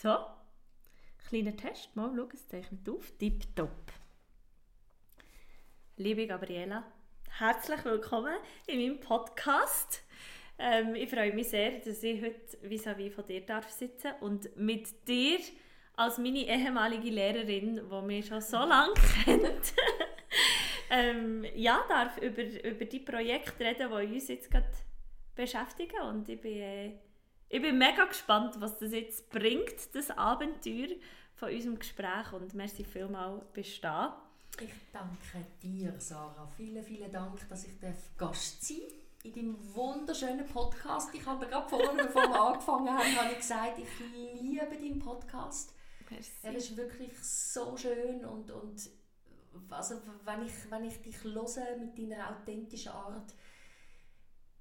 So, kleiner Test. Mal schauen, es zeichnet auf. Tipptopp. Liebe Gabriela, herzlich willkommen in meinem Podcast. Ähm, ich freue mich sehr, dass ich heute vis-à-vis von dir darf sitzen und mit dir als meine ehemalige Lehrerin, die mich schon so lange kennt, ähm, ja, darf über, über die Projekte reden, die uns jetzt gerade beschäftigen. Und ich bin, äh, ich bin mega gespannt, was das jetzt bringt, das Abenteuer von unserem Gespräch. Und merci vielmals, bist da. Ich danke dir, Sarah. Vielen, vielen Dank, dass ich Gast sein darf in deinem wunderschönen Podcast. Ich habe gerade vorhin, bevor wir angefangen haben, habe ich gesagt, ich liebe deinen Podcast. Merci. Er ist wirklich so schön und, und also wenn ich, wenn ich dich höre mit deiner authentischen Art,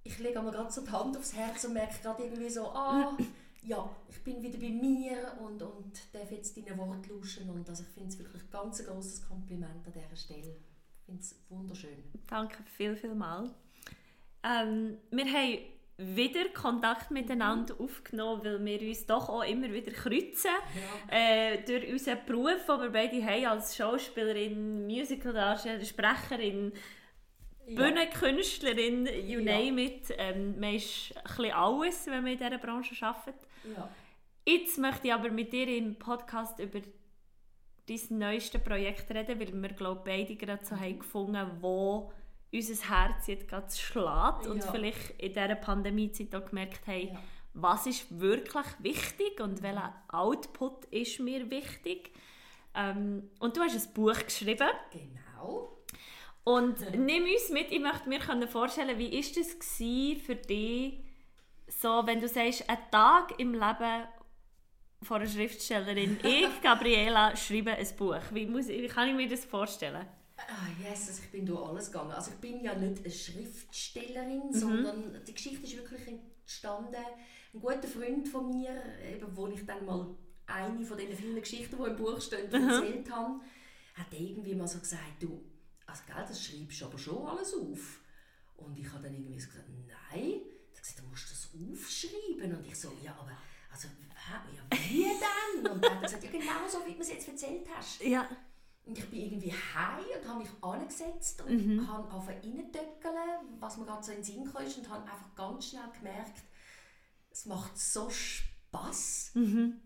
ich lege mir gerade so die Hand aufs Herz und merke gerade irgendwie so, ah, ja, ich bin wieder bei mir und, und darf jetzt deine Worte lauschen und also ich finde es wirklich ganz ein großes Kompliment an dieser Stelle. Ich finde es wunderschön. Danke viel, viel mal. Ähm, wir haben wieder Kontakt miteinander aufgenommen, weil wir uns doch auch immer wieder kreuzen. Ja. Äh, durch unseren Beruf, den wir beide haben, als Schauspielerin, Musicaldarstellerin, Sprecherin, ja. Bühnenkünstlerin, you ja. name it. Ähm, man ist ein alles, wenn man in dieser Branche arbeitet. Ja. Jetzt möchte ich aber mit dir im Podcast über dein neueste Projekt reden, weil wir glaube beide gerade so haben gefunden, wo unser Herz jetzt gerade schlägt ja. und vielleicht in dieser Pandemiezeit auch gemerkt haben, ja. was ist wirklich wichtig und welcher Output ist mir wichtig. Ähm, und du hast ein Buch geschrieben. Genau. Und nimm uns mit, ich möchte mir vorstellen, wie ist es für dich, so, wenn du sagst, ein Tag im Leben von einer Schriftstellerin, ich, Gabriela, schreibe ein Buch. Wie, muss, wie kann ich mir das vorstellen? Ah, yes, also ich bin durch alles gegangen. Also ich bin ja nicht eine Schriftstellerin, mhm. sondern die Geschichte ist wirklich entstanden. Ein guter Freund von mir, eben, wo ich dann mal eine von den vielen Geschichten, die im Buch stehen, mhm. erzählt habe, hat irgendwie mal so gesagt, du, also gell, das schreibst du aber schon alles auf. Und ich habe dann irgendwie gesagt, nein. Er gesagt, du musst das aufschreiben. Und ich so, ja, aber also, ja, wie denn? Und dann hat er gesagt, ja, genau so, wie du es jetzt erzählt hast. Ja. Und ich bin irgendwie heim und habe mich angesetzt und mhm. habe angefangen reinzutöckeln, was mir gerade so in den Sinn kam und habe einfach ganz schnell gemerkt, es macht so Spass. Mhm.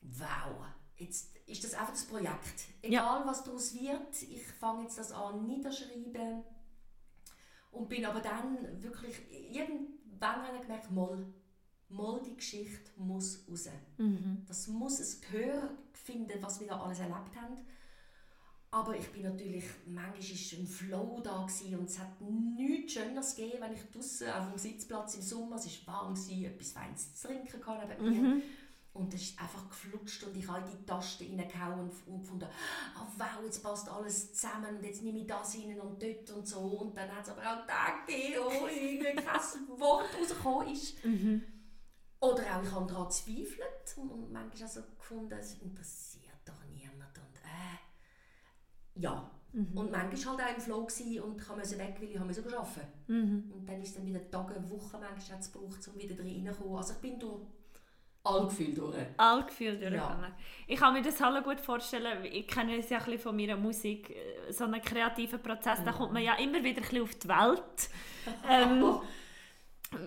Wow, jetzt ist das einfach das Projekt. Egal ja. was daraus wird, ich fange jetzt das an niederschreiben und bin aber dann wirklich, irgendwann habe ich gemerkt, mal, mal die Geschichte muss raus. Mhm. Das muss ein Gehör finden, was wir da alles erlebt haben. Aber ich bin natürlich, manchmal war ein Flow da gewesen, und es hat nichts Schöneres gegeben, wenn ich draußen auf dem Sitzplatz im Sommer, es war warm, gewesen, etwas Feines zu trinken kann neben mir. Und es ist einfach geflutscht und ich habe in die Taste reingehauen und gefunden, oh wow, jetzt passt alles zusammen und jetzt nehme ich das rein und dort und so. Und dann hat es aber auch Tage gegeben, wo irgendwie kein Wort rausgekommen ist. Mhm. Oder auch ich habe daran gezweifelt und manchmal also gefunden, es interessiert doch niemand und äh, ja. Mhm. Und manchmal halt auch im Flow und ich musste weg, weil ich arbeiten musste. Mhm. Und dann ist es dann wieder Tage, Wochen manchmal gebraucht, um wieder reinzukommen. Also ich bin durch alle Gefühle durch. Alle Gefühle. Ja. Ich kann mir das alle gut vorstellen. Ich kenne es ja ein bisschen von meiner Musik. Äh, so einen kreativen Prozess, ja. da kommt man ja immer wieder ein bisschen auf die Welt. ähm,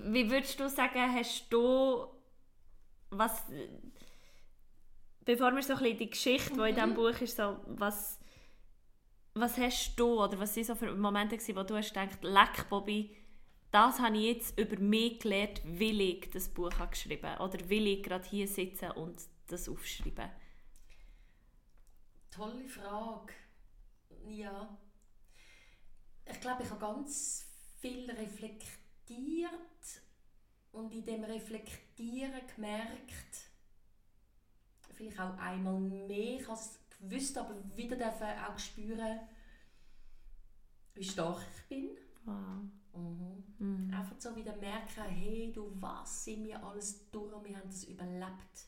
wie würdest du sagen, hast du was bevor wir so ein bisschen die Geschichte, die in diesem mhm. Buch ist, so, was was hast du oder was waren so für Momente, gewesen, wo du hast gedacht, leck Bobby, das habe ich jetzt über mich gelernt, will ich das Buch habe geschrieben oder will ich gerade hier sitzen und das aufschreiben? Tolle Frage. Ja. Ich glaube, ich habe ganz viel reflektiert und in dem Reflektieren gemerkt, vielleicht auch einmal mehr, ich habe es gewusst, aber wieder dürfen auch spüren, wie stark ich bin. Wow. Mhm. Mhm. Einfach so wieder merken, hey, du, was sind wir alles durch und wir haben das überlebt.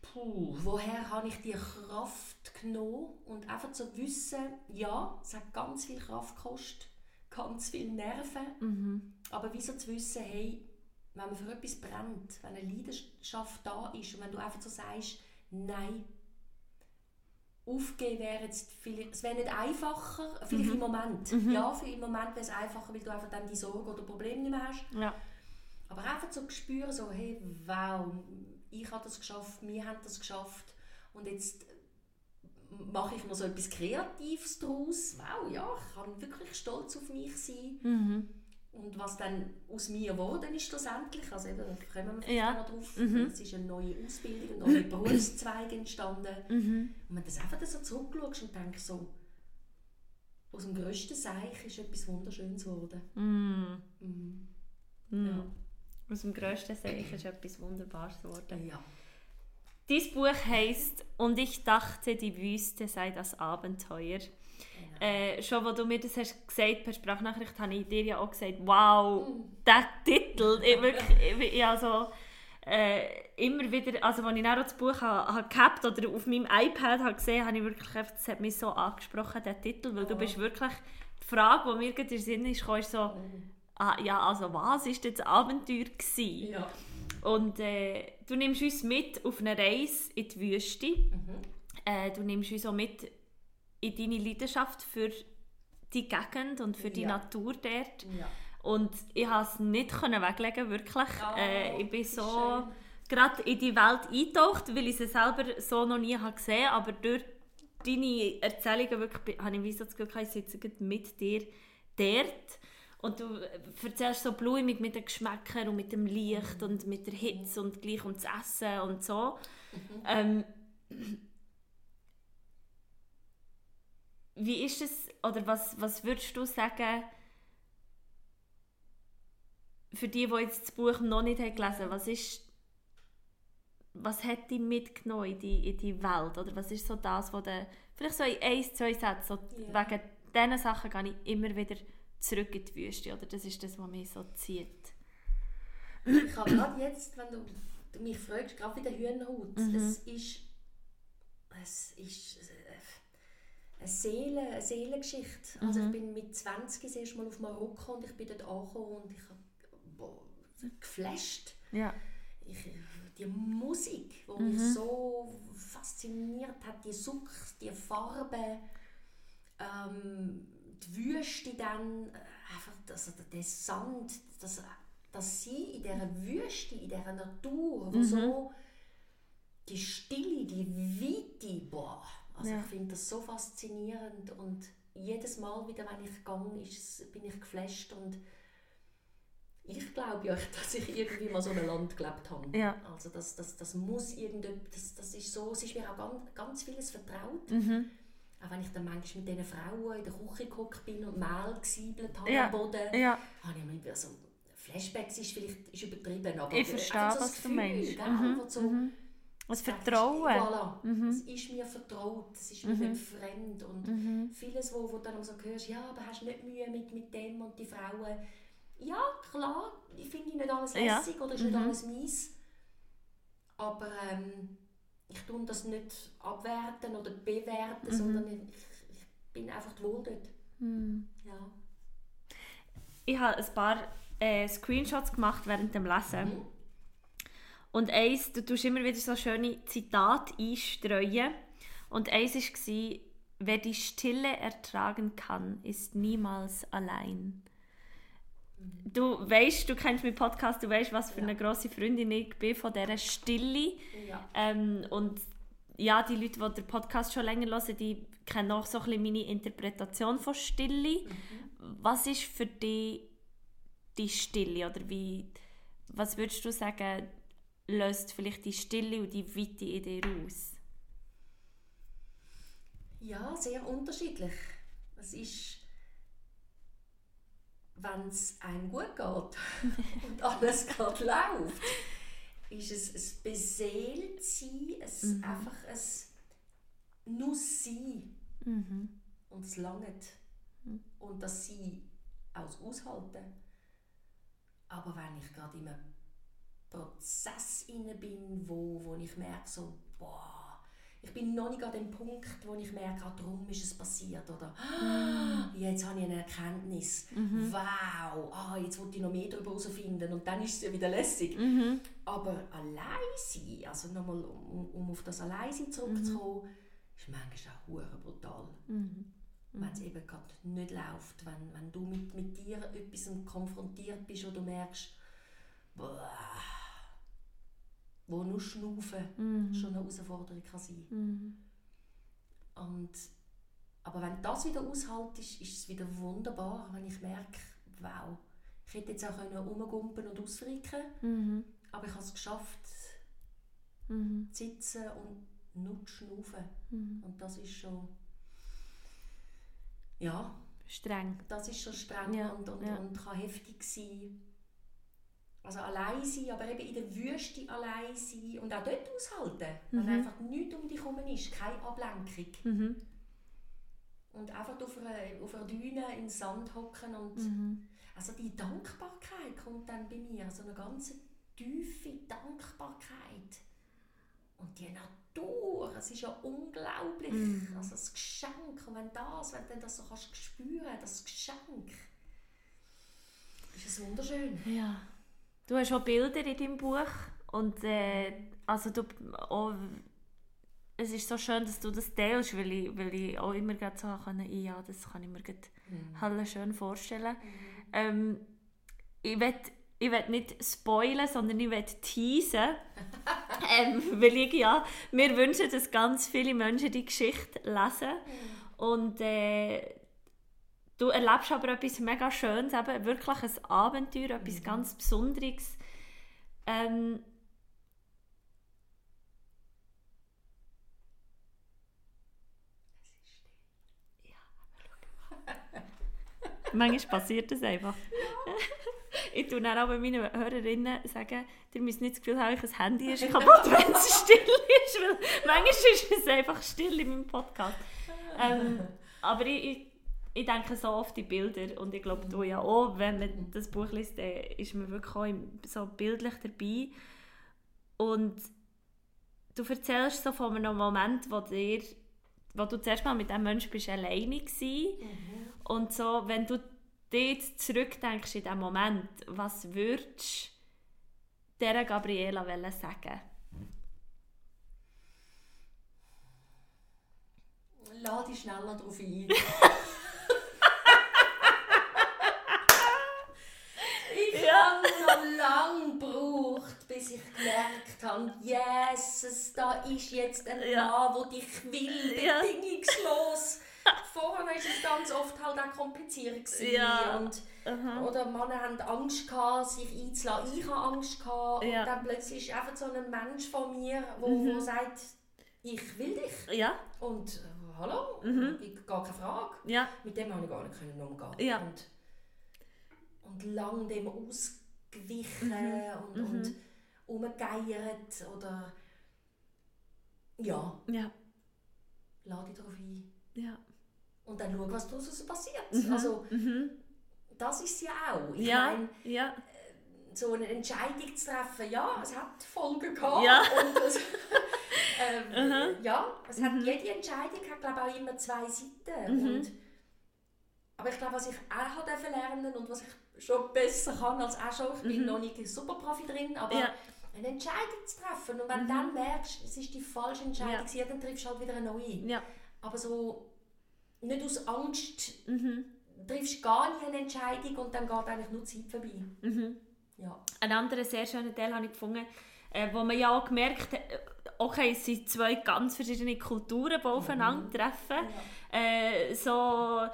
Puh, woher habe ich die Kraft genommen? Und einfach zu wissen, ja, es hat ganz viel Kraft gekostet, ganz viel Nerven, mhm. aber wieso zu wissen, hey, wenn man für etwas brennt, wenn eine Leidenschaft da ist und wenn du einfach so sagst, nein, aufgeben wäre jetzt vielleicht, es wäre nicht einfacher, vielleicht mhm. im Moment. Mhm. Ja, für im Moment wäre es einfacher, weil du einfach dann die Sorge oder Probleme nicht mehr hast. Ja. Aber einfach so spüren, so, hey, wow, ich habe das geschafft, wir haben das geschafft und jetzt mache ich noch so etwas Kreatives daraus. Wow, ja, ich kann wirklich stolz auf mich sein. Mhm. Und was dann aus mir geworden ist schlussendlich, also eben, da kommen wir vielleicht ja. noch drauf, Mhm. es ist eine neue Ausbildung, ein neuer Berufszweig entstanden. Mhm. Und wenn du das einfach so zurückschaust und denkst so, aus dem grössten Seich ist etwas Wunderschönes geworden. Mhm. Mhm. Mhm. Ja. Aus dem grössten Seich ist etwas Wunderbares geworden. Ja. Dieses Buch heißt Und ich dachte, die Wüste sei das Abenteuer. Äh, schon als du mir das hast gesagt per Sprachnachricht, habe ich dir ja auch gesagt, wow, Mhm. der Titel, ich, wirklich, ich, also, äh, immer wieder, also als ich dann auch das Buch habe, habe gehabt oder auf meinem iPad habe gesehen, habe ich wirklich das hat mich so angesprochen, der Titel, weil du Oh. bist wirklich, die Frage, die mir gerade in den Sinn ist, kam, ist so, Mhm. ah, ja, also was war das Abenteuer gewesen? Ja. Und äh, du nimmst uns mit auf eine Reise in die Wüste. Mhm. Äh, du nimmst uns auch mit in deine Leidenschaft für die Gegend und für die Ja. Natur dort. Ja. Und ich konnte es nicht können weglegen, wirklich. Oh, äh, ich bin so gerade in die Welt eingetaucht, weil ich sie selber so noch nie habe gesehen habe. Aber durch deine Erzählungen wirklich, habe ich wie so das Gefühl, ich sitze mit dir dort. Und du erzählst so blumig mit den Geschmäckern und mit dem Licht und mit der Hitze und gleich ums Essen und so. Ähm, wie ist es, oder was, was würdest du sagen, für die, die jetzt das Buch noch nicht haben gelesen was ist, was hat dich mitgenommen in die, in die Welt? Oder was ist so das, was du, vielleicht so in ein, zwei Sätzen, so Ja. wegen diesen Sachen gehe ich immer wieder zurück in die Wüste, oder das ist das, was mich so zieht. Ich habe gerade jetzt, wenn du, mich fragst, gerade wie der Hühnerhaut, Mhm. es ist, es ist eine, Seele, eine Seelengeschichte. Also Mhm. ich bin mit 20 das erste Mal auf Marokko und ich bin dort angekommen und ich habe geflasht. Ja. Ich, die Musik, die Mhm. mich so fasziniert hat, die Sucht, die Farbe, ähm, die Wüste dann, äh, einfach das, der Sand, das, das Sie in dieser Wüste, in dieser Natur, Mhm. so die Stille, die Weite, boah, also Ja. ich finde das so faszinierend und jedes Mal wieder, wenn ich gehe, ist, bin ich geflasht und ich glaube ja, dass ich irgendwie mal so in einem Land gelebt habe. Ja. Also das, das, das muss irgendetwas, das, das ist so, es ist mir auch ganz, ganz vieles vertraut. Mhm. Auch wenn ich dann manchmal mit diesen Frauen in der Küche gehockt bin und Mehl gesiebelt habe Ja. am Boden, Ja. habe ich mir wieder so, Flashbacks ist vielleicht ist übertrieben, aber Ich verstehe, einfach so was das du Gefühl, meinst. gell, Mhm. so, Mhm. Das Vertrauen. Voilà, Mhm. es ist mir vertraut, es ist mir Mhm. nicht fremd und Mhm. vieles, wo, wo du dann so hörst, ja, aber hast du nicht Mühe mit, mit dem und die Frauen. Ja, klar, ich finde nicht alles Ja. lässig oder ist nicht Mhm. alles mies. Aber ähm, ich tue das nicht abwerten oder bewerten, Mhm. sondern ich, ich bin einfach wohl dort. Mhm. Ja. Ich habe ein paar äh, Screenshots gemacht während dem Lesen. Mhm. Und eins, du tust immer wieder so schöne Zitate einstreuen. Und eins war, wer die Stille ertragen kann, ist niemals allein. Du weißt, du kennst meinen Podcast, du weißt, was für Ja. eine grosse Freundin ich bin von dieser Stille. Ja. Ähm, und ja, die Leute, die den Podcast schon länger hören, die kennen auch so ein bisschen meine Interpretation von Stille. Was ist für dich die Stille? Oder wie, was würdest du sagen, löst vielleicht die Stille und die Weite in dir aus? ja, sehr unterschiedlich. Es ist, wenn es einem gut geht und alles gerade läuft, ist es ein beseelt sein, ein, Mhm. einfach ein nur sein. Mhm. und es langt. Mhm. Und dass sie auch aushalten. Aber wenn ich gerade in einem Prozess inne bin, wo, wo ich merke, so, boah, ich bin noch nicht an dem Punkt, wo ich merke, ah, darum ist es passiert. Oder ah, jetzt habe ich eine Erkenntnis. Mhm. Wow, ah, jetzt wollte ich noch mehr darüber herausfinden. Und dann ist es ja wieder lässig. Mhm. Aber allein sein, also nochmal, um, um auf das Alleinsein zurückzukommen, ist manchmal auch brutal. Mhm. Wenn es eben gerade nicht läuft, wenn, wenn du mit, mit dir etwas konfrontiert bist und du merkst, boah, wo nur Schnaufen Mhm. schon eine Herausforderung kann sein Mhm. und Aber wenn das wieder aushaltest, ist es wieder wunderbar, wenn ich merke, wow, ich hätte jetzt auch können rumgumpen und ausfricken Mhm. aber ich habe es geschafft, Mhm. zu sitzen und nur zu schnaufen. Mhm. Und das ist schon, ja, Streng. das ist schon streng Ja, und, und, ja. und kann heftig sein. Also allein sein, aber eben in der Wüste allein sein und auch dort aushalten, wenn Mhm. einfach nichts um dich herum ist, keine Ablenkung. Mhm. Und einfach auf einer, auf einer Düne im Sand hocken und Mhm. also die Dankbarkeit kommt dann bei mir, so eine ganz tiefe Dankbarkeit. Und die Natur, es ist ja unglaublich, Mhm. also das Geschenk, und wenn das, wenn du das so kannst spüren, das Geschenk, ist es wunderschön. Ja. Du hast auch Bilder in deinem Buch und äh, also du auch, es ist so schön, dass du das teilst, weil ich, weil ich auch immer gerade so kann, ja, das kann ich mir gerade Mhm. schön vorstellen. Ähm, ich will ich will nicht spoilen, sondern ich will teasen. ähm, weil ich, ja, wir wünschen, dass ganz viele Menschen die Geschichte lesen. Und äh, du erlebst aber etwas mega Schönes, eben wirklich ein Abenteuer, etwas ganz Besonderes. Ähm, Manchmal passiert das einfach. ich tue dann aber meinen Hörerinnen sagen, ihr müsst nicht das Gefühl haben, dass ein Handy ist kaputt, wenn es still ist. Weil manchmal ist es einfach still in meinem Podcast. Ähm, aber ich, ich, ich denke so oft die Bilder und ich glaube, du ja auch, wenn man das Buch liest, dann ist man wirklich auch so bildlich dabei. Und du erzählst so von einem Moment, wo, dir, wo du zuerst mal mit diesem Menschen bist alleine warst. Und so, wenn du dir jetzt zurückdenkst in diesem Moment, was würdest du dieser Gabriela wollen sagen? Lade dich schneller darauf ein. ich Ja. habe noch lange gebraucht, bis ich gemerkt habe, yes, es, da ist jetzt ein Ja. Mann, der dich will, Ja. bedingungslos. Vorher war es ganz oft halt auch kompliziert. Ja. Und, Aha. oder Männer haben Angst, gehabt, sich einzulassen. Ich habe Angst. Gehabt. Ja. Und dann plötzlich ist einfach so ein Mensch von mir, der Mhm. wo sagt, ich will dich. Ja, Und äh, hallo, Mhm. ich, gar keine Frage. ja, Mit dem habe ich gar nicht umgehen. Ja. Und, und lang dem ausgewichen Mhm. und, und umgegeiert oder ja, ja, lade dich darauf ein. ja. Und dann schau, was daraus passiert. Mhm. Also Mhm. das ist ja auch. Ich Ja, meine, ja, so eine Entscheidung zu treffen, ja, es hat Folgen gehabt. Ja. Und es, ähm, Mhm. Ja, es hat, Mhm. jede Entscheidung hat, glaube ich, auch immer zwei Seiten. Mhm. Und, aber ich glaube, was ich auch lernen und was ich schon besser kann als auch schon, ich bin Mhm. noch nicht ein super Profi drin, aber Ja. eine Entscheidung zu treffen und wenn Mhm. du dann merkst, es ist die falsche Entscheidung, Ja. dann triffst du halt wieder eine neue. ja. Aber so nicht aus Angst Mhm. triffst du gar nicht eine Entscheidung und dann geht eigentlich nur Zeit vorbei. Mhm. Ja. Einen anderen sehr schönen Teil habe ich gefunden, äh, wo man ja auch gemerkt hat, äh, okay, es sind zwei ganz verschiedene Kulturen, die aufeinandertreffen. Äh, so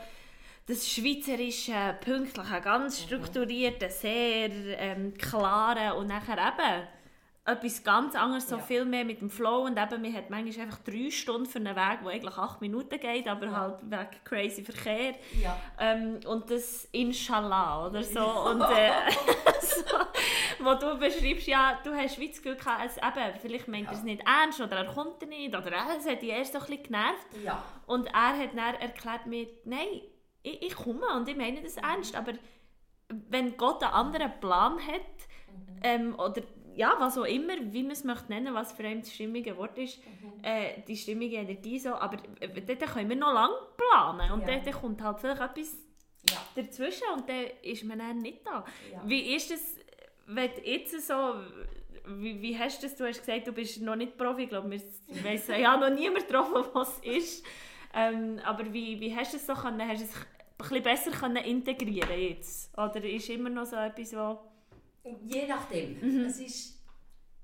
das schweizerische, pünktliche, ganz strukturierte, sehr ähm, klare und nachher eben etwas ganz anderes, so Ja. viel mehr mit dem Flow und eben, man hat manchmal einfach drei Stunden für einen Weg, der eigentlich acht Minuten geht, aber Ja. halt wegen crazy Verkehr. Ja. Ähm, und das Inshallah oder so. Und äh, so, wo du beschreibst, ja, du hast das Gefühl gehabt, es, eben, vielleicht meint er es nicht ernst oder er kommt nicht oder äh, es hat dich erst so ein bisschen genervt. Und er hat dann erklärt mir, nein, ich, ich komme und ich meine das ernst, aber wenn Gott einen anderen Plan hat, Mhm. ähm, oder ja, was auch immer, wie man es möchte nennen, was für ein das stimmige Wort ist, mhm. äh, die stimmige Energie so, aber äh, dort können wir noch lange planen und ja. dort kommt halt vielleicht etwas ja. dazwischen und dann ist man dann nicht da. Ja. Wie ist es, wenn jetzt so, wie, wie hast du das, du hast gesagt, du bist noch nicht Profi, ich glaube, wir wissen ja noch niemand getroffen, was es ist, ähm, aber wie, wie hast du es so können, hast du es bisschen besser können integrieren jetzt? Oder ist immer noch so etwas, wo... Je nachdem. Mhm. Es ist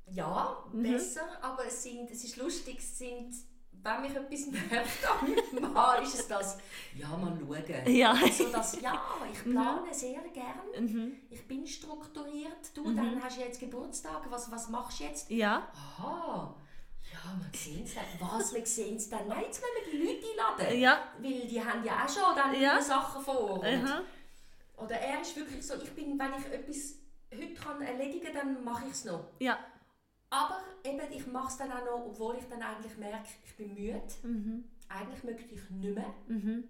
ja mhm. besser, aber es, sind, es ist lustig, es sind wenn mich etwas nervt meinem Mann, ist es das, ja, mal schauen. Ja. So das, ja, ich mhm. plane mhm. sehr gerne. Mhm. Ich bin strukturiert. Du, mhm. dann hast du jetzt Geburtstag. Was, was machst du jetzt? Ja. Aha. Ja, wir sehen es dann. Was, wir sehen es dann? Nein, jetzt müssen wir die Leute einladen. Ja. Weil die haben ja auch schon dann ja. Sachen vor. oder er ist wirklich so, ich bin, wenn ich etwas heute kann erledigen kann, dann mache ich es noch. Ja. Aber eben, ich mache es dann auch noch, obwohl ich dann eigentlich merke, ich bin müde. Mhm. Eigentlich möchte ich nicht mehr. Mhm.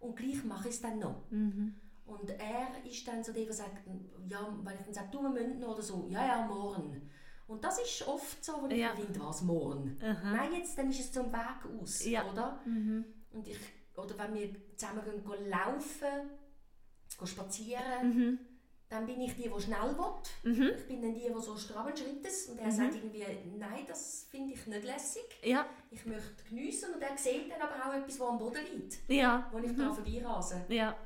Und gleich mache ich es dann noch. Mhm. Und er ist dann so der, der sagt, ja, wenn ich dann sage, du, wir müssen oder so, ja, ja, morgen. Und das ist oft so, wo ich ja. finde, was, morgen? Aha. Nein, jetzt, dann ist es zum Weg aus, ja. oder? Mhm. Und ich, oder wenn wir zusammen gehen, gehen laufen, gehen spazieren, mhm. Dann bin ich die, die schnell will. Mhm. Ich bin dann die, die so straben Schrittes. Und er mhm. sagt irgendwie, nein, das finde ich nicht lässig. Ja. Ich möchte geniessen. Und er sieht dann aber auch etwas, das am Boden liegt. Ja. Wo ich mhm. da vorbeirase. Ja.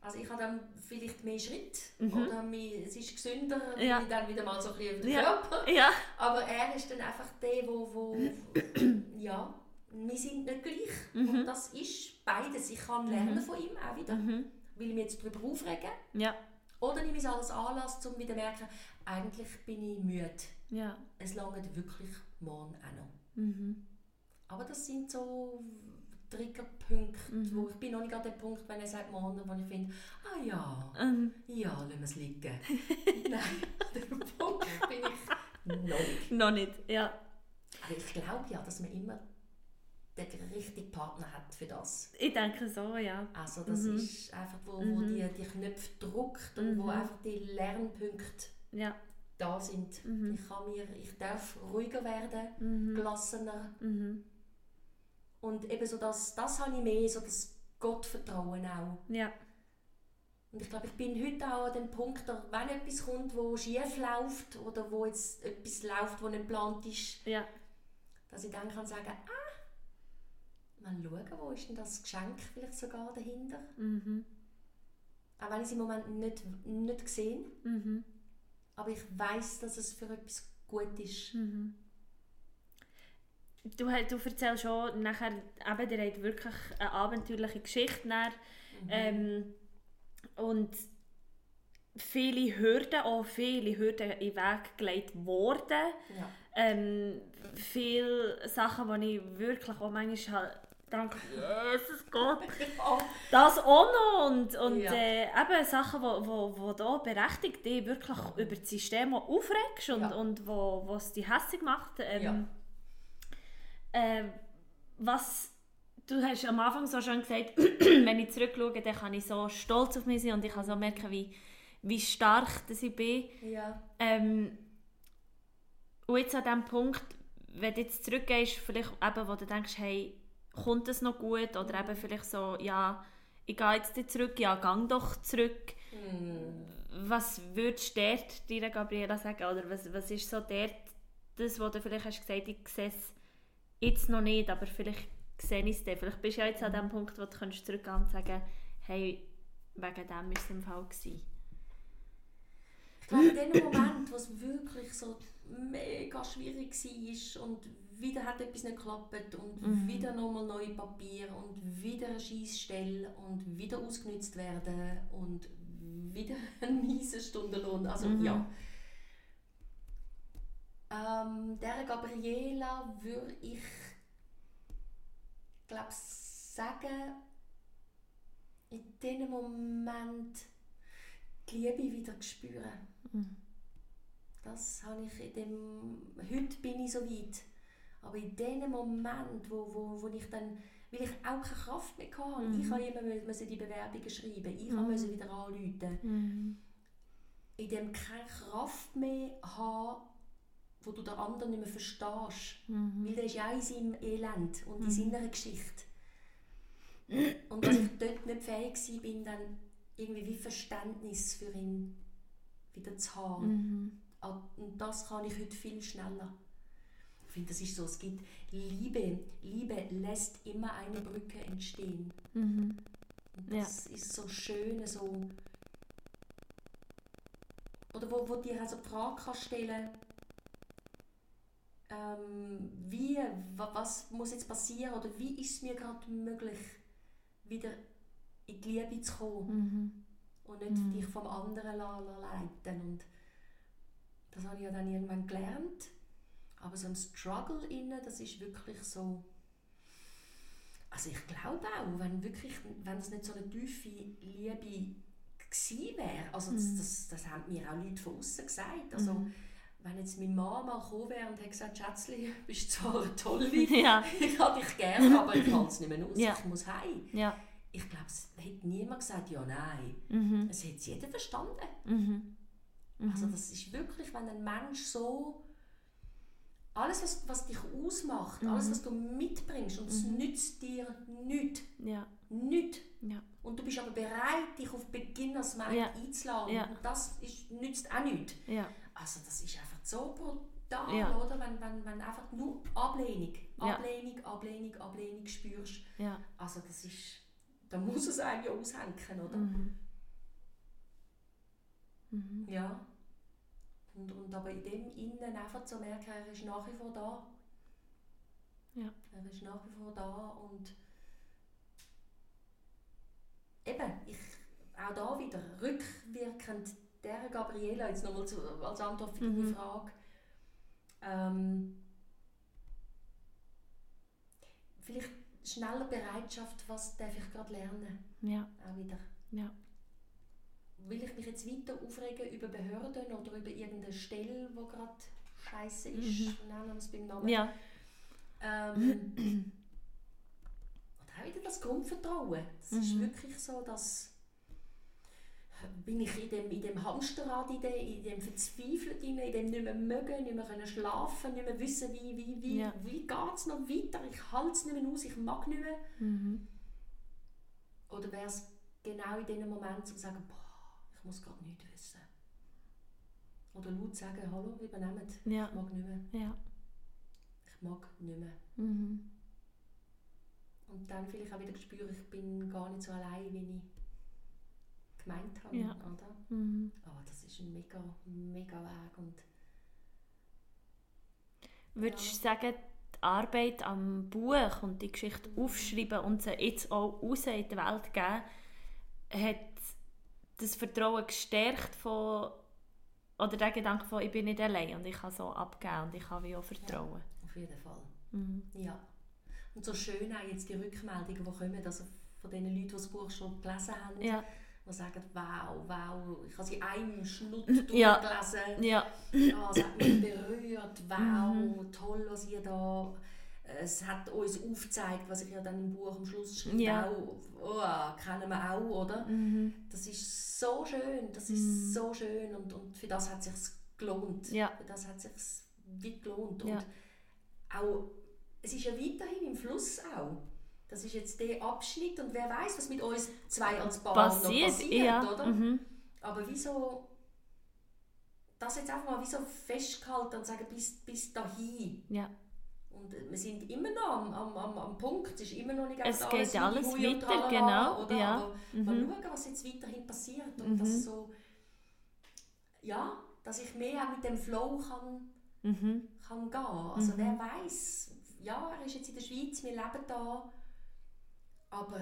Also ich habe dann vielleicht mehr Schritt. Mhm. Oder mehr, es ist gesünder, ja. ich dann wieder mal so ein bisschen über den ja. Körper. Ja. Aber er ist dann einfach der, wo, wo ja, wir sind nicht gleich. Mhm. Und das ist beides. Ich kann lernen mhm. von ihm auch wieder. Mhm. Will ich mich jetzt darüber aufregen? Ja oder nehme ich es als Anlass, um wieder zu merken, eigentlich bin ich müde. Ja. Es langt wirklich morgen auch noch. Mhm. Aber das sind so Triggerpunkte, mhm. wo ich bin noch nicht an dem Punkt, wenn er sagt morgen, wo ich finde, ah ja, mhm. ja, lassen wir es liegen. Nein, an dem Punkt bin ich noch nicht. Noch nicht, ja. Aber ich glaube ja, dass man immer der richtige Partner hat für das. Ich denke so, ja. Also das mhm. ist einfach, wo, wo mhm. die, die Knöpfe drückt und wo mhm. einfach die Lernpunkte ja. da sind. Mhm. Ich, kann mir, ich darf ruhiger werden, mhm. gelassener. Und eben so das, das habe ich mehr, so das Gottvertrauen auch. Ja. Und ich glaube, ich bin heute auch an dem Punkt, wenn etwas kommt, wo schief läuft oder wo jetzt etwas läuft, wo nicht geplant ist, ja. dass ich dann kann sagen, ah, mal schauen, wo ist denn das Geschenk vielleicht sogar dahinter. Mhm. Auch wenn ich es im Moment nicht, nicht sehe. Mhm. Aber ich weiß, dass es für etwas gut ist. Mhm. Du, du erzählst schon nachher, eben, ihr habt wirklich eine abenteuerliche Geschichte. Dann, mhm. ähm, und viele Hürden, auch viele Hürden in den Weg gelegt worden. Ja. Ähm, viele Sachen, die ich wirklich auch manchmal Danke, Jesus Gott. Das auch noch. Und, und ja. äh, eben Sachen, die wo, wo, wo berechtigt dich wirklich über das System aufregst und, ja. und wo, es dich hässlich macht. Ähm. Äh, was du hast am Anfang so schon gesagt, wenn ich zurückschaue, dann kann ich so stolz auf mich sein und ich kann so merken, wie, wie stark dass ich bin. Ja. Ähm, und jetzt an dem Punkt, wenn du jetzt zurückgehst, vielleicht eben, wo du denkst, hey, kommt es noch gut? Oder eben vielleicht so, ja, ich gehe jetzt zurück, ja, gang doch zurück. Mm. Was würdest du dir, Gabriela, sagen? Oder was, was ist so dort, das, was du vielleicht hast gesagt, ich sehe es jetzt noch nicht, aber vielleicht sehe ich es dann. Vielleicht bist du ja jetzt an dem Punkt, wo du kannst zurückgehen und sagen, hey, wegen dem war es im Fall. Gewesen. Ich glaube, in dem Moment, wo es wirklich so mega schwierig war und wieder hat etwas nicht geklappt und mhm. wieder nochmal neue Papier und wieder eine Scheissstelle und wieder ausgenutzt werden und wieder ein mieser Stundenlohn. Also mhm. ja. Ähm, der Gabriela würde ich glaube sagen, in diesem Moment die Liebe wieder spüren. Mhm. Das habe ich in dem, heute bin ich so weit aber in dem Moment, wo, wo, wo ich dann, weil ich auch keine Kraft mehr hatte, mhm. ich musste immer müssen die Bewerbungen schreiben, ich mhm. musste wieder anrufen. Mhm. in dem keine Kraft mehr haben, wo du den anderen nicht mehr verstehst. Mhm. Weil der ist ja in seinem Elend und in seiner Geschichte. Und dass ich dort nicht fähig war, dann irgendwie wie Verständnis für ihn wieder zu haben. Mhm. Ah, Und das kann ich heute viel schneller. Ich finde, das ist so, es gibt Liebe. Liebe lässt immer eine Brücke entstehen. Mhm. Und Ja. das ist so schön, so... Oder wo, wo dir also die Frage kannst stellen ähm, wie, wa- was muss jetzt passieren oder wie ist es mir gerade möglich, wieder in die Liebe zu kommen Mhm. und nicht dich vom anderen leiten. Und das habe ich ja dann irgendwann gelernt. Aber so ein Struggle innen, das ist wirklich so. Also ich glaube auch, wenn wirklich, wenn es nicht so eine tiefe Liebe gewesen wäre, also das, das, das haben mir auch Leute von außen gesagt. Also Mhm. Wenn jetzt meine Mama gekommen wäre und hätte gesagt, Schätzli, du bist zwar eine tolle, Ja, ich habe dich gerne, aber ich halte es nicht mehr aus, Ja. ich muss heim. ja. Ich glaube, es hätte niemand gesagt, ja, nein. Mhm. Es hat jeder verstanden. Mhm. Also das ist wirklich, wenn ein Mensch so alles, was, was dich ausmacht, Mhm. alles, was du mitbringst und es nützt dir nichts, Ja, nichts. ja. Und du bist aber bereit, dich auf Beginnersmind Ja. einzuladen. Ja. Und das ist, nützt auch nichts. Ja. Also das ist einfach so brutal, Ja. oder? Wenn, wenn, wenn einfach nur Ablehnung, Ja. Ablehnung, Ablehnung, Ablehnung spürst. Ja. Also das ist, da muss es einem ja aushängen, oder? Mhm. Mhm. Ja. Und, und aber in dem Innen einfach zu merken, er ist nach wie vor da. Ja. Er ist nach wie vor da und eben, ich, auch da wieder rückwirkend der Gabriela, jetzt nochmal als Antwort deine Mhm. Frage. Ähm, vielleicht schneller Bereitschaft, was darf ich gerade lernen, Ja. auch wieder. Ja. Will ich mich jetzt weiter aufregen über Behörden oder über irgendeine Stelle, die gerade scheiße ist? Mhm. Nennen wir es beim Namen. Ja. Ähm, und auch wieder das Grundvertrauen. Es ist Mhm. wirklich so, dass bin ich in dem, in dem Hamsterrad, in dem, in dem Verzweifelt, in dem nicht mehr mögen, nicht mehr können schlafen, nicht mehr wissen, wie, wie, wie, Ja. wie geht es noch weiter, ich halte es nicht mehr aus, ich mag nicht mehr. Mhm. Oder wäre es genau in diesem Moment zu sagen, boah, ich muss gerade nichts wissen. Oder laut sagen, hallo, übernehmt, Ja. ich mag nicht mehr, Ja. ich mag nicht mehr. Mhm. Und dann vielleicht auch wieder spüren, ich bin gar nicht so allein, wie ich gemeint habe. Ja. Oder? Mhm. Aber das ist ein mega, mega Weg. Und Würdest du sagen, die Arbeit am Buch und die Geschichte aufschreiben und sie jetzt auch raus in die Welt geben, hat das Vertrauen gestärkt von oder der Gedanke von, ich bin nicht allein und ich kann so abgeben und ich kann wie auch vertrauen. auf jeden Fall. Mhm. Ja. Und so schön auch jetzt die Rückmeldungen, die kommen, also von den Leuten, die das Buch schon gelesen haben, Ja, die sagen, wow, wow, ich habe sie in einem Schnutt Ja. durchgelesen. ja, Ja, es hat mich berührt, wow, Mhm. toll, was ihr da... Es hat uns aufgezeigt, was ich ja dann im Buch am Schluss schreibe, Ja. auch, oh, kennen wir auch, oder? mhm. Das ist so schön, das ist Mhm. so schön und, und für das hat es sich gelohnt. Ja. Für das hat es sich wie gelohnt. Ja. Und auch, es ist ja weiterhin im Fluss auch. Das ist jetzt der Abschnitt und wer weiß, was mit uns zwei als Paar passiert, noch passiert, ja. oder? Mhm. Aber wieso das jetzt einfach mal wie so festgehalten und sagen, bis, bis dahin. ja. Und wir sind immer noch am, am, am, am Punkt, es ist immer noch nicht Es alles geht alles und weiter, tralala, genau, Oder? ja. Aber Mhm. mal schauen, was jetzt weiterhin passiert und Mhm. dass so, ja, dass ich mehr auch mit dem Flow kann, Mhm. kann gehen. Also Mhm. wer weiß, ja, er ist jetzt in der Schweiz, wir leben da, aber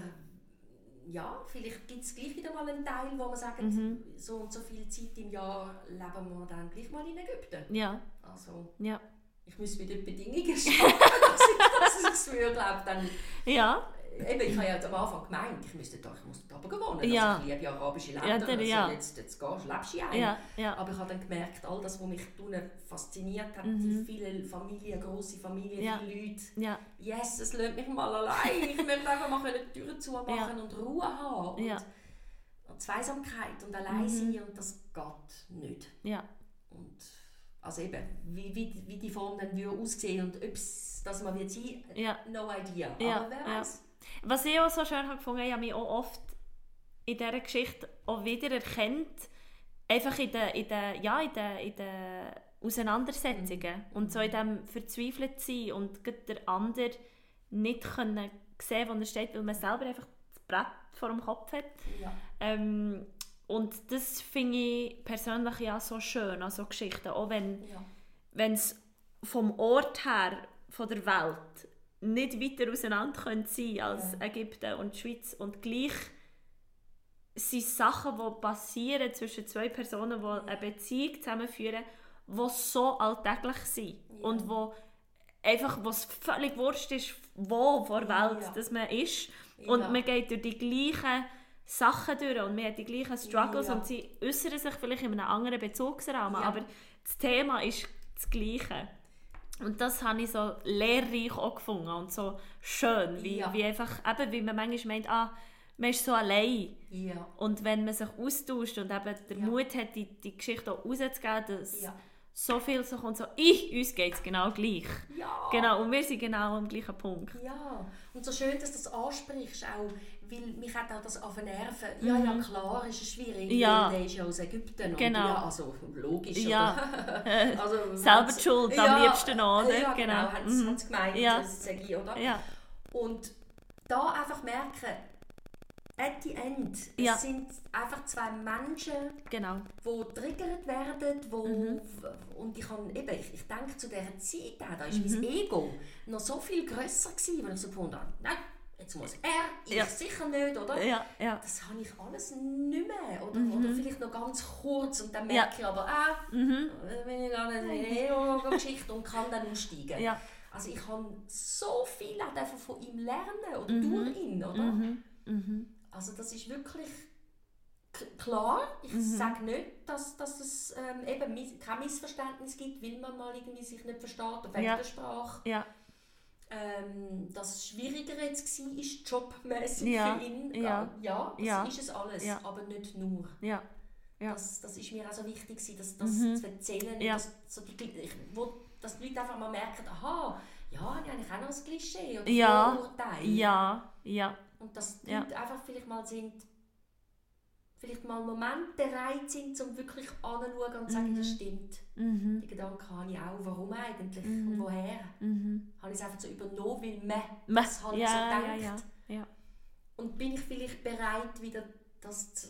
ja, vielleicht gibt es gleich wieder mal einen Teil, wo man sagt, Mhm. so und so viel Zeit im Jahr leben wir dann gleich mal in Ägypten. Ja, Also ja. ich muss mit den Bedingungen schaffen, dass ich es für glaube dann Ja, Eben, ich habe ja am Anfang gemeint, ich, müsste da, ich muss da oben wohnen. Ja. Also ich liebe arabische Länder. Ja, der- also ja. jetzt, jetzt gehst, lebst du ja ein. ja. Aber ich habe dann gemerkt, all das, was mich unten fasziniert hat, Mhm. die viele Familien, grosse Familien, Ja. viele Leute. Ja, Yes, es lässt mich mal allein. Ich möchte einfach mal die Türen zumachen Ja. und Ruhe haben. Und, Ja. Zweisamkeit und allein sein und das geht nicht. Ja. Und also eben, wie, wie, wie die Form dann würde aussehen und ob es das mal wird sein, Ja. no idea. Ja, Aber wer weiß. Was ich auch so schön habe gefunden, ich habe mich auch oft in dieser Geschichte auch wieder erkennt, einfach in den, in den, ja, in den, in den Auseinandersetzungen und so in dem verzweifelt sein und der andere nicht können sehen, wo er steht, weil man selber einfach das Brett vor dem Kopf hat. Ja. Ähm, und das finde ich persönlich ja so schön an so Geschichten, auch wenn Ja. es vom Ort her, von der Welt, nicht weiter auseinander können sein als Ja. Ägypten und die Schweiz und gleich sind Sachen, die passieren zwischen zwei Personen, die eine Beziehung zusammenführen, die so alltäglich sind Ja. und wo einfach, wo es völlig wurscht ist, wo vor der Welt Ja. dass man ist und man geht durch die gleichen Sachen durch und man hat die gleichen Struggles und sie äußern sich vielleicht in einem anderen Bezugsrahmen, aber das Thema ist das Gleiche. Und das habe ich so lehrreich auch gefunden und so schön, wie, Ja. wie einfach, eben, wie man manchmal meint, ah, man ist so allein. Ja. Und wenn man sich austauscht und eben den Ja. Mut hat, die, die Geschichte auch rauszugeben, dass Ja. So viel so kommt, so, ich, uns geht es genau gleich. Ja. Genau, und wir sind genau am gleichen Punkt. Ja, und so schön, dass du das ansprichst, auch, weil mich hat auch das auf den Nerven. Ja, ja, klar ist es schwierig, Mhm. Ja. weil der ist ja aus Ägypten. Genau. Ja, also logisch. Ja. Oder? also, Selber die Schuld, am liebsten oder? Ja, genau, Genau. genau. hat es Mhm. gemeint, Ja. das sage ich, oder? Ja, Und da einfach merken, at the end, es Ja. sind einfach zwei Menschen, genau. die getriggert werden, wo, Mhm. und ich, kann, eben, ich, ich denke zu dieser Zeit, da war Mhm. mein Ego noch so viel grösser, gewesen, weil ich so gefunden habe, nein, jetzt muss er, ich Ja. sicher nicht, oder? Ja, ja. Das habe ich alles nicht mehr, oder, oder vielleicht noch ganz kurz und dann Mhm. Merke ich aber, ah, Mhm. bin ich in eine Ego-Geschichte und kann dann aussteigen. Ja. Also ich habe so viel von ihm lernen, oder Mhm. durch ihn, oder? Mhm. Also das ist wirklich klar. Ich Mhm. sage nicht, dass, dass es ähm, eben kein Missverständnis gibt, weil man mal irgendwie sich nicht versteht wegen Ja. der Sprache. Ja, Ähm, dass es schwieriger jetzt war, ist jobmäßig Ja. für ihn. Ja. ja das Ja. ist es alles, aber nicht nur. ja. Ja. Das, das ist mir auch so wichtig, dass das Mhm. zu erzählen. Dass, so die, ich, wo, dass die Leute einfach mal merken, aha, ja, habe ich eigentlich auch noch ein Klischee oder Ja. Vorurteil. Ja, ja. Und dass die Ja. Leute einfach vielleicht mal sind, vielleicht mal einen Moment bereit sind, um wirklich anzuschauen und zu sagen, Mhm. das stimmt. Mhm. Die Gedanken habe ich auch. Warum eigentlich? Mhm. Und woher? Mhm. Habe ich es einfach so übernommen, weil man Ma- das halt ja, so denkt. ja, ja. Und bin ich vielleicht bereit, wieder das zu,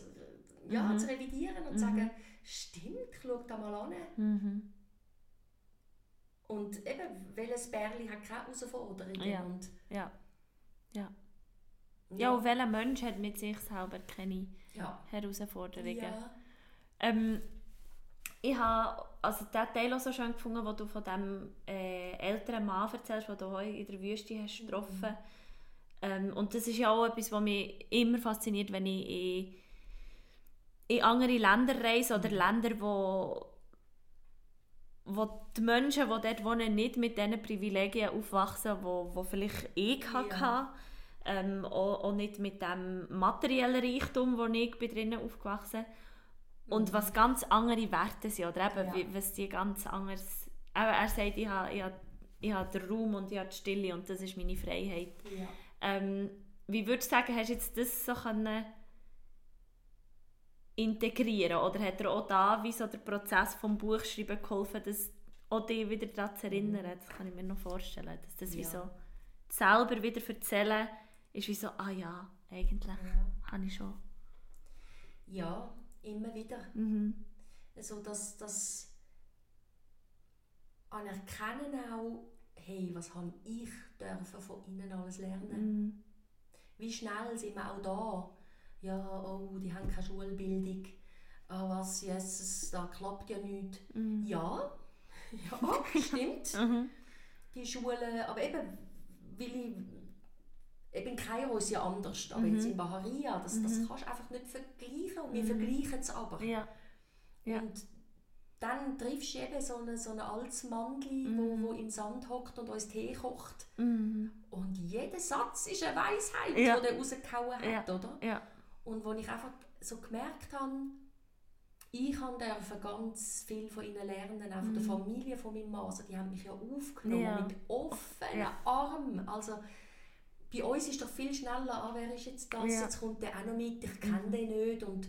ja, Mhm. zu revidieren und Mhm. sagen, stimmt, ich schaue da mal an. Mhm. Und eben, welches Bärli hat keine Herausforderungen. Ja. Und, Ja. Ja. Ja, und welcher Mensch hat mit sich selber keine. Herausforderungen? Ja. Ähm, ich habe also den Teil auch so schön gefunden, wo du von dem äh, älteren Mann erzählst, den du heute in der Wüste hast getroffen ähm, Und das ist ja auch etwas, was mich immer fasziniert, wenn ich in, in andere Länder reise oder Länder, wo, wo die Menschen, die dort wohnen, nicht mit diesen Privilegien aufwachsen, wo, wo vielleicht ich Ja. hatte. Ähm, auch, auch nicht mit dem materiellen Reichtum, wo ich bin drinnen aufgewachsen und was ganz andere Werte sind, oder eben, Ja. wie, was die ganz anders... Aber er sagt, ich habe, ich, habe, ich habe den Raum und ich habe die Stille und das ist meine Freiheit. Ja. Ähm, wie würdest du sagen, hast du jetzt das so können integrieren oder hat er auch da wie so der Prozess vom Buchschreiben geholfen, das auch dich wieder daran zu erinnern? Das kann ich mir noch vorstellen, dass das wie Ja. so selber wieder erzählen ist wie so, ah ja, eigentlich Ja. habe ich schon. ja, immer wieder. Mhm. Also dass das anerkennen auch, hey, was habe ich dürfen von ihnen alles lernen? Mhm. Wie schnell sind wir auch da? Ja, oh, die haben keine Schulbildung. Ah, was, Jesus, da klappt ja nichts. Mhm. Ja, ja, stimmt. Mhm. Die Schulen, aber eben, weil ich, eben in Kairo ist ja anders, aber Mhm. jetzt in Bahia, das, das Mhm. kannst du einfach nicht vergleichen und wir Mhm. vergleichen es aber. Ja. Ja. Und dann triffst du eben so einen so eine Mandli, Mhm. wo, wo im Sand hockt und uns Tee kocht. Mhm. Und jeder Satz ist eine Weisheit, Ja. die der rausgehauen hat, Ja. oder? Ja. Und wo ich einfach so gemerkt habe, ich durfte ganz viel von ihnen lernen, auch von der Mhm. Familie von meinem Mann. Also die haben mich ja aufgenommen mit offenen. Armen. Also bei uns ist doch viel schneller, ah, wer ist jetzt das, Ja. jetzt kommt der auch noch mit, ich kenne Mhm. den nicht. Und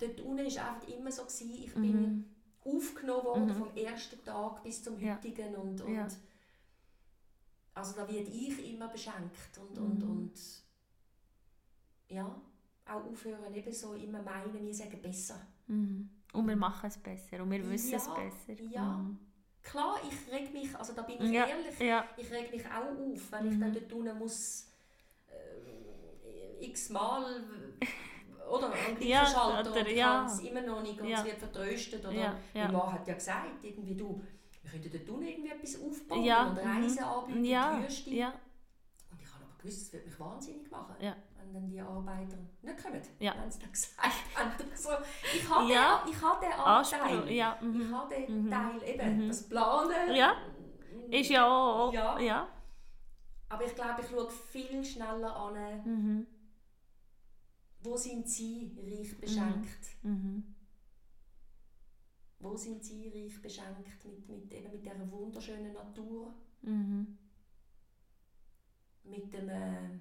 dort unten war es einfach immer so, gewesen, ich Mhm. bin aufgenommen worden Mhm. vom ersten Tag bis zum Ja. heutigen. Und, und Ja. Also da werde ich immer beschenkt. Und, und, Mhm. und ja, auch aufhören, eben so immer meinen, wir sagen besser. Mhm. Und wir machen es besser und wir wissen es Ja, besser. ja. Mhm. Klar, ich reg mich, also da bin ich Ja, ehrlich, ja. ich reg mich auch auf, wenn ich Mhm. dann dort unten muss x-mal oder am gleichen Ja, Schalter oder- und ich ja. habe es immer noch nicht und Ja. es wird vertröstet oder Ja, ja. mein Mann hat ja gesagt, irgendwie du, wir könnten dort unten irgendwie etwas aufbauen Ja, und mhm. Reisen anbieten, Ja, Wüste. ja, Und ich habe aber gewusst, es wird mich wahnsinnig machen, Ja. wenn dann die Arbeiter nicht kommen, Ja. wenn sie dann gesagt haben. Also, ich habe Ja. den, ich habe den. Anteil. Ja, Ich mhm. habe den Mhm. Teil, eben, Mhm. das Planen. Ja. Ist ja auch. Ja. ja. Aber ich glaube, ich schaue viel schneller an, Mhm. Wo sind sie reich beschenkt. Mhm. Wo sind sie reich beschenkt mit, mit, eben mit dieser wunderschönen Natur, Mhm. mit dem... Äh,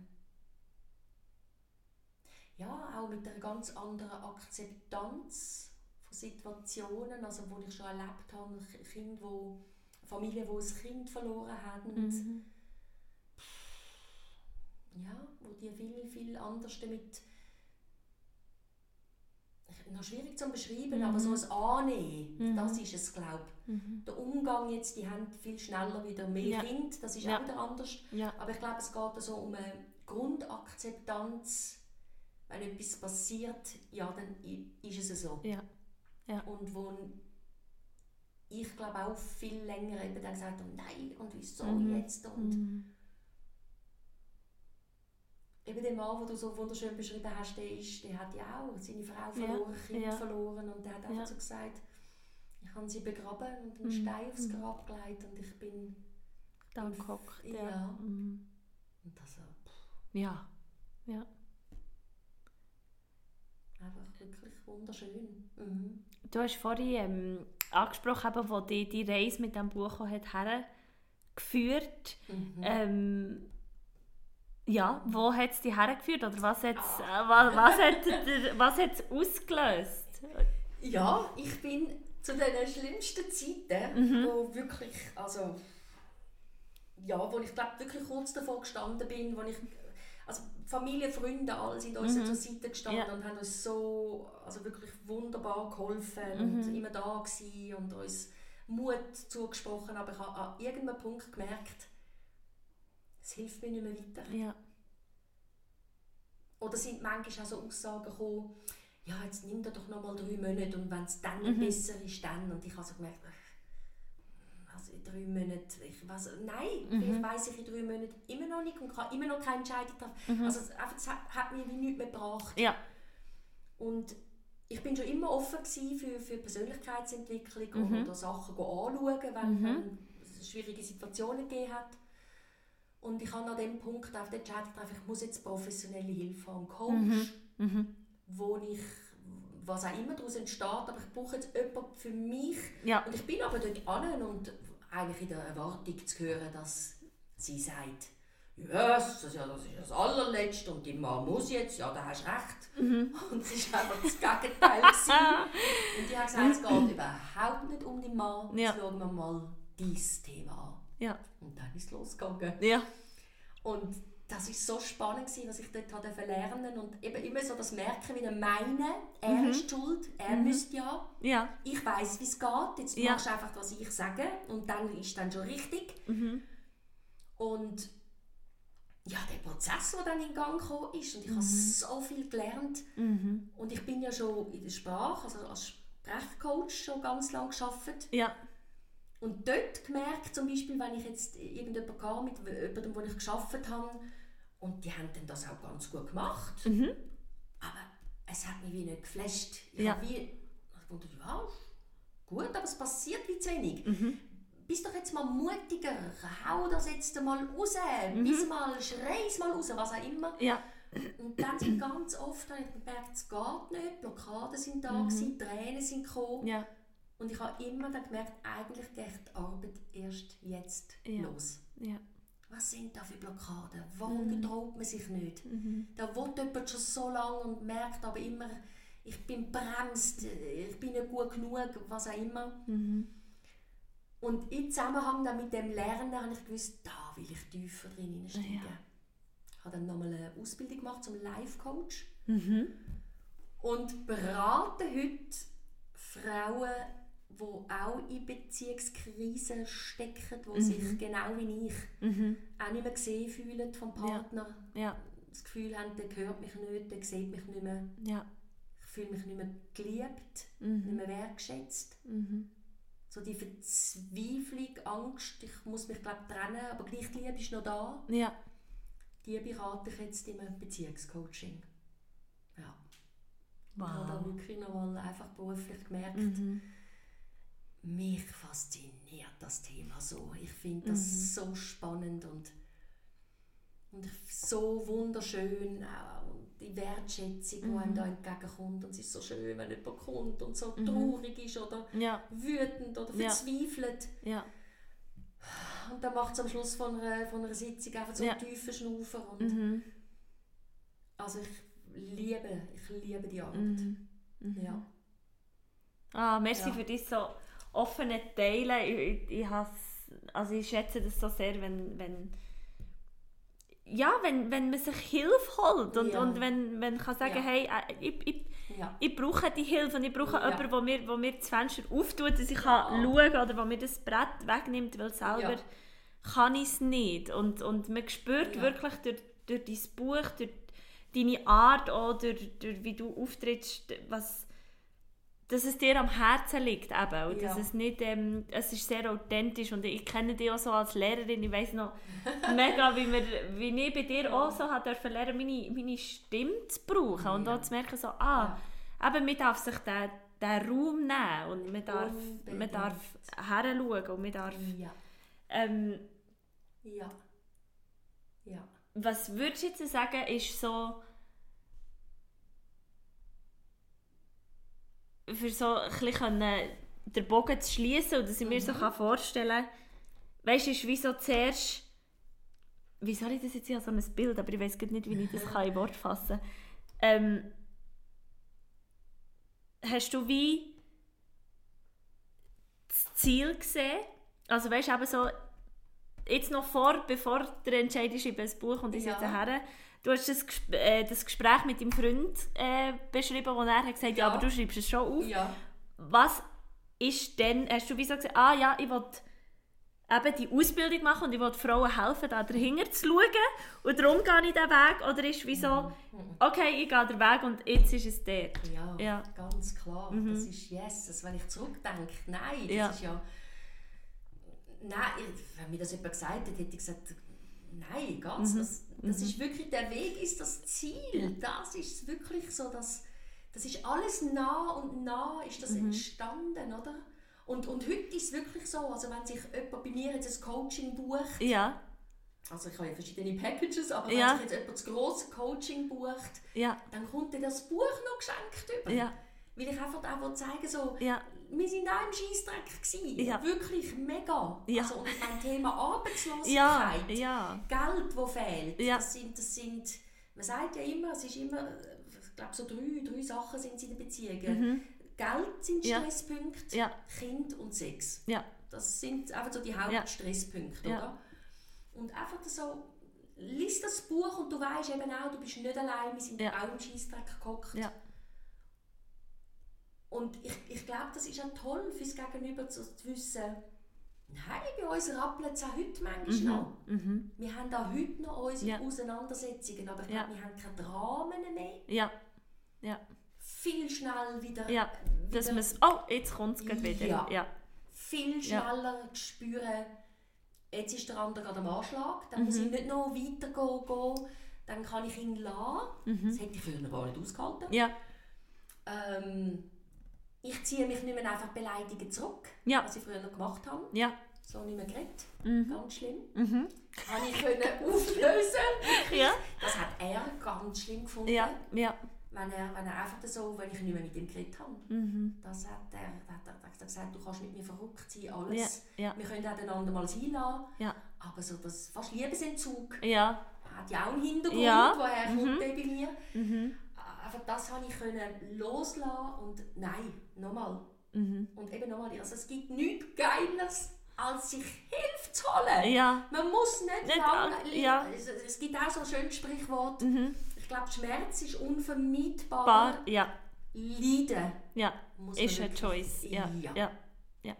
ja, auch mit einer ganz anderen Akzeptanz von Situationen, also wo ich schon erlebt habe, Kinder, wo, Familien, die ein Kind verloren haben. Mhm. ja, wo die viel, viel anders damit noch schwierig zu beschreiben, Mhm. aber so ein Annehmen, Mhm. das ist es, glaube Mhm. Der Umgang jetzt, die haben viel schneller wieder mehr Ja. Kind, das ist Ja. auch wieder anders. Ja. Aber ich glaube, es geht so um eine Grundakzeptanz, wenn etwas passiert, ja, dann ist es so. Ja. Ja. Und wo ich glaube auch viel länger eben dann gesagt habe, nein, und wieso Mhm. jetzt? Und Mhm. Eben der Mann, den du so wunderschön beschrieben hast, der, ist, der hat ja auch seine Frau Ja, verloren, Kind ja. verloren und der hat einfach Ja. so gesagt, ich habe sie begraben und einen Mhm. Stein aufs Mhm. Grab gelegt und ich bin... Da gehockt. Ja. Ja. Mhm. Und das pff, Ja. Ja. einfach wirklich wunderschön. Mhm. Du hast vorhin ähm, angesprochen, eben, wo die, die Reise mit diesem Buch hat hergeführt Mhm. ähm, Ja, wo hat es dich hergeführt? Oder was hat es äh, was, was hat was hat's ausgelöst? Ja, ich bin zu den schlimmsten Zeiten, Mhm. wo wirklich, also ja, wo ich glaube wirklich kurz davor gestanden bin, wo ich, also Familie, Freunde, alle sind uns Mhm. zur Seite gestanden Ja. und haben uns so, also wirklich wunderbar geholfen Mhm. und immer da gewesen und uns Mut zugesprochen, aber ich habe an irgendeinem Punkt gemerkt, es hilft mir nicht mehr weiter. Ja. Oder sind manchmal auch so Aussagen gekommen, ja, jetzt nimm dir doch noch mal drei Monate und wenn es dann Mhm. nicht besser ist, dann. Und ich habe so gemerkt, also in drei Monaten, ich weiss, nein, Mhm. vielleicht weiss ich in drei Monaten immer noch nicht und kann immer noch keine Entscheidung treffen. Mhm. Also es, einfach, es hat, hat mir wie nichts mehr gebracht. Ja. Und ich bin schon immer offen für, für Persönlichkeitsentwicklung Mhm. oder Sachen anschauen, wenn, Mhm. wenn es schwierige Situationen gegeben hat. Und ich habe an dem Punkt auf die Entscheidung getroffen, ich muss jetzt professionelle Hilfe haben, einen Coach, Mhm. Mhm. wo ich, was auch immer daraus entsteht, aber ich brauche jetzt jemanden für mich. Ja. Und ich bin aber dort an und eigentlich in der Erwartung zu hören, dass sie sagt, yes, das ist ja das, ist das allerletzte und die Mann muss jetzt, ja, da hast du recht. Mhm. Und es war einfach das Gegenteil. und ich habe gesagt, es geht überhaupt nicht um den Mann, Ja. jetzt schauen wir mal dieses Thema an. Ja. Und dann ist es losgegangen. Ja. Und das war so spannend, gewesen, was ich dort habe lernen und eben immer so das Merken, wieder meinen, er Mhm. ist schuld, er Mhm. müsste ja, Ja. ich weiß, wie es geht, jetzt Ja. machst du einfach, was ich sage und dann ist dann schon richtig. Mhm. Und ja, der Prozess, der dann in Gang gekommen ist und ich habe so viel gelernt Mhm. und ich bin ja schon in der Sprache, also als Sprechcoach schon ganz lange gearbeitet Ja. Und dort gemerkt, zum Beispiel, wenn ich jetzt irgendjemanden hatte, mit jemandem, wo ich gearbeitet habe, und die haben dann das auch ganz gut gemacht, Mhm. aber es hat mich wie nicht geflasht. Ich Ja. habe wie, ich dachte, ja, gut, aber es passiert wie zu wenig. Mhm. Bist doch jetzt mal mutiger, hau das jetzt mal raus, Mhm. bis mal, schrei es mal raus, was auch immer. Ja. Und dann sind ganz oft habe ich gemerkt, es geht nicht, Blockaden sind da, mhm. Tränen sind gekommen. Ja. Und ich habe immer dann gemerkt, eigentlich geht die Arbeit erst jetzt Ja. los. Ja. Was sind da für Blockaden? Warum Mhm. getraut man sich nicht? Mhm. Da will jemand schon so lange und merkt aber immer, ich bin bremst, ich bin nicht gut genug, was auch immer. Mhm. Und im Zusammenhang dann mit dem Lernen habe ich gewusst, da will ich tiefer drin hineinsteigen. Ja. Ich habe dann nochmal eine Ausbildung gemacht zum Life-Coach Mhm. und berate heute Frauen, die auch in Beziehungskrisen stecken, die Mhm. sich genau wie ich Mhm. auch nicht mehr gesehen fühlen vom Partner. Ja. Das Gefühl haben, der hört mich nicht, der sieht mich nicht mehr. Ja. Ich fühle mich nicht mehr geliebt, nicht Mhm. mehr wertgeschätzt. Mhm. So die Verzweiflung, Angst, ich muss mich glaube trennen, aber gleich die Liebe ist noch da. Ja. Die berate ich jetzt im Beziehungscoaching. Ja. Ich habe da Wow. wirklich noch mal einfach beruflich gemerkt, Mhm. Mich fasziniert das Thema so. Ich finde das Mhm. so spannend und, und so wunderschön. Auch und die Wertschätzung, die einem Mhm. da entgegenkommt. Und es ist so schön, wenn jemand kommt und so Mhm. traurig ist oder Ja. wütend oder verzweifelt. Ja. Und dann macht es am Schluss von einer, von einer Sitzung einfach so Ja. einen tiefen Schnaufer. Und Mhm. Also ich liebe, ich liebe die Arbeit. Mhm. Mhm. Ja. Ah, merci Ja. für das so offene Teilen. Ich, ich, ich, also ich schätze das so sehr, wenn, wenn, ja, wenn, wenn man sich Hilfe holt und, Ja. und wenn, man kann sagen Ja. hey, äh, ich, ich, Ja. ich brauche die Hilfe und ich brauche Ja. jemanden, der mir, wo mir das Fenster auftut, dass ich Ja. kann schauen kann oder der mir das Brett wegnimmt, weil selber kann ich es nicht. Und, und man spürt wirklich durch, durch dein Buch, durch deine Art auch, durch, durch wie du auftrittst, was, dass es dir am Herzen liegt eben. Und dass Ja. es nicht, ähm, es ist sehr authentisch und ich kenne dich auch so als Lehrerin, ich weiss noch mega, wie, wir, wie ich bei dir auch so habe dürfen lernen, meine, meine Stimme zu brauchen und Ja. auch zu merken so, ah, eben, man darf sich den, den Raum nehmen und man darf, man Unbedingt. darf heranschauen und man darf, Ja. ähm, Ja. Ja. was würdest du jetzt sagen, ist so für so ein bisschen den Bogen zu schließen und dass ich mir so Mhm. kann vorstellen kann, weißt du, ist wie so zuerst wie soll ich das jetzt, ich habe so ein Bild, aber ich weiß nicht, wie ich das kann in Wort fassen ähm, hast du wie das Ziel gesehen? Also weißt du, eben so, jetzt noch vor, bevor der Entscheid ist über das Buch und ich Ja. sitze her, du hast das, äh, das Gespräch mit deinem Freund äh, beschrieben, wo er hat gesagt ja. Ja. aber du schreibst es schon auf. Ja. Was ist denn, hast du wie so gesagt, ah ja, ich will eben die Ausbildung machen und ich will Frauen helfen, da dahinter zu schauen und darum gehe ich diesen Weg oder ist wie so, Mhm. okay, ich gehe den Weg und jetzt ist es der. Ja, Ja. ganz klar. Mhm. Das ist yes. Das, wenn ich zurückdenke, nein, das Ja. ist ja... Nein, wenn mir das jemand gesagt hat, hätte ich gesagt, nein, ganz. Mhm. Das, das Mhm. ist wirklich, der Weg ist das Ziel. Das ist wirklich so, dass das ist alles nah und nah ist das Mhm. entstanden, oder? Und, und heute ist es wirklich so, also wenn sich jemand bei mir jetzt ein Coaching bucht, Ja, also ich habe ja verschiedene Packages, aber Ja. wenn sich jetzt jemand das grosse Coaching bucht, ja, dann kommt dir das Buch noch geschenkt über. ja, Weil ich einfach auch zeigen so, ja, wir sind auch im Scheissdreck gewesen. Ja. Wirklich mega. Ja. Also, und beim Thema ja, Arbeitslosigkeit, ja, Geld, das fehlt, Ja. das, sind, das sind, man sagt ja immer, es ist immer, ich glaube so drei, drei Sachen sind es in den Beziehungen. mhm. Geld sind Ja. Stresspunkte, ja, Kind und Sex. ja, Das sind einfach so die Hauptstresspunkte, Ja. oder? Und einfach so, lies das Buch und du weißt eben auch, du bist nicht allein, wir sind Ja. auch im Scheissdreck gehockt. Ja. Und ich, ich glaube, das ist auch toll fürs Gegenüber zu, zu wissen, nein, bei uns rappelt es auch heute manchmal mhm. noch. Mhm. Wir haben auch heute noch unsere Ja. Auseinandersetzungen, aber ich Ja. glaube, wir haben keine Dramen mehr. ja, Viel schnell wieder, ja, dass man es, oh, jetzt kommt es wieder. Ja. Ja, viel Ja. schneller spüren, jetzt ist der andere gerade am Anschlag, dann Mhm. muss ich nicht noch weiter gehen, dann kann ich ihn lassen. Das mhm. hätte ich früher gar nicht ausgehalten. ja, Ähm, ich ziehe mich nicht mehr einfach beleidigt zurück, Ja. was ich früher noch gemacht habe. ja, so nicht mehr geredet. Mhm. Ganz schlimm. Mhm. Habe ich können auflösen. Ja. Das hat er ganz schlimm gefunden. Ja. Ja. Wenn er, wenn er einfach so, wenn ich nicht mehr mit ihm geredet habe. Mhm. Das hat er, hat er, hat er gesagt, du kannst mit mir verrückt sein, alles. Ja. Wir können auch einander mal sein lassen. Ja. Aber so das fast Liebesentzug Ja. hat ja auch einen Hintergrund, Ja. woher Mhm. kommt bei mir. Mhm. Einfach das habe ich können loslassen und nein, nochmal. Mhm. Und eben nochmal, also es gibt nichts Geiles, als sich Hilfe zu holen. Ja. Man muss nicht, Nicht lange... an- ja. Es, es gibt auch so ein schönes Sprichwort, Mhm. ich glaube, Schmerz ist unvermeidbar. Bar. Ja. Leiden Ja. muss Ist eine Choice. Ja. Ja. Ja. Ja.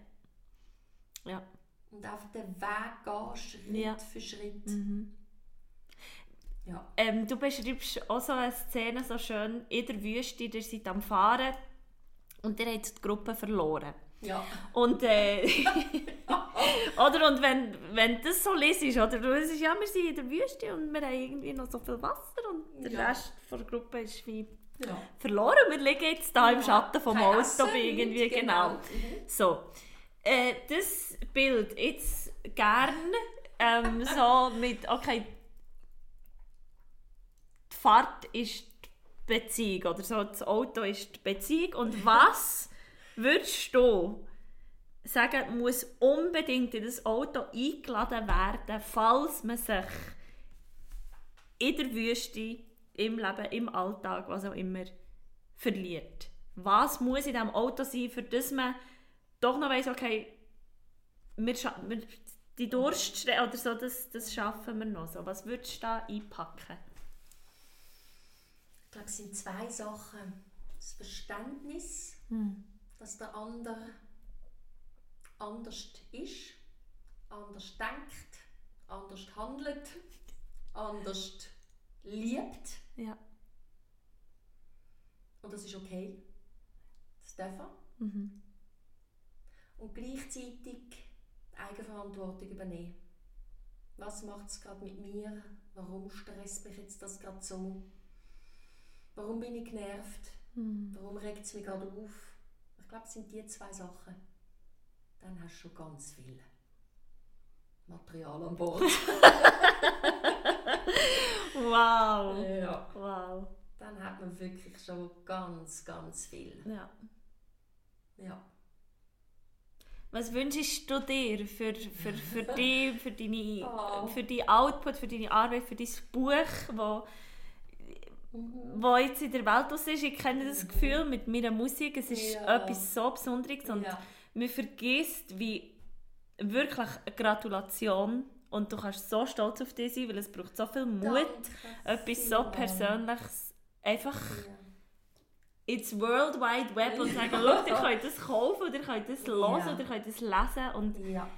Ja. Und auf den Weg gehen, Schritt Ja. für Schritt. Mhm. Ja. Ähm, du beschreibst auch so eine Szene so schön in der Wüste, ihr seid am Fahren und ihr habt die Gruppe verloren. Ja. Und, äh, oder, und wenn, wenn das so liest, oder du siehst, ja, wir sind in der Wüste und wir haben irgendwie noch so viel Wasser und der Ja. Rest der Gruppe ist wie ja. verloren. Wir liegen jetzt da im Schatten vom Essen, irgendwie, nichts, genau. Mhm. So, äh, das Bild jetzt gern ähm, so mit, okay, die Fahrt ist Beziehung oder so, das Auto ist die Beziehung und was würdest du sagen, muss unbedingt in das Auto eingeladen werden, falls man sich in der Wüste, im Leben, im Alltag, was auch immer, verliert? Was muss in diesem Auto sein, für das man doch noch weiss, okay, wir, wir die Durststrecke oder so, das, das schaffen wir noch. So, was würdest du da einpacken? Ich glaube, es sind zwei Sachen. Das Verständnis, Hm. dass der andere anders ist, anders denkt, anders handelt, anders liebt. Ja. Und das ist okay. Das darf er. Mhm. Und gleichzeitig die Eigenverantwortung übernehmen. Was macht es gerade mit mir? Warum stresst mich jetzt das gerade so? Warum bin ich genervt? Mhm. Warum regt es mich gerade auf? Ich glaube, es sind die zwei Sachen. Dann hast du schon ganz viel Material an Bord. Wow. ja. Wow. Dann hat man wirklich schon ganz, ganz viel. Ja. Ja. Was wünschst du dir für, für, für dich, für deine, Oh. für deinen Output, für deine Arbeit, für dein Buch, wo, wo jetzt in der Welt ist? Ich kenne das Gefühl mit meiner Musik, es ist Ja. etwas so Besonderes und ja. man vergisst, wie wirklich eine Gratulation und du kannst so stolz auf dich sein, weil es braucht so viel Mut, Danke etwas so. Persönliches einfach Ja. ins World Wide Web und sagen, schau, ihr könnt das kaufen oder ihr könnt das hören Ja. oder ihr könnt das lesen und Ja.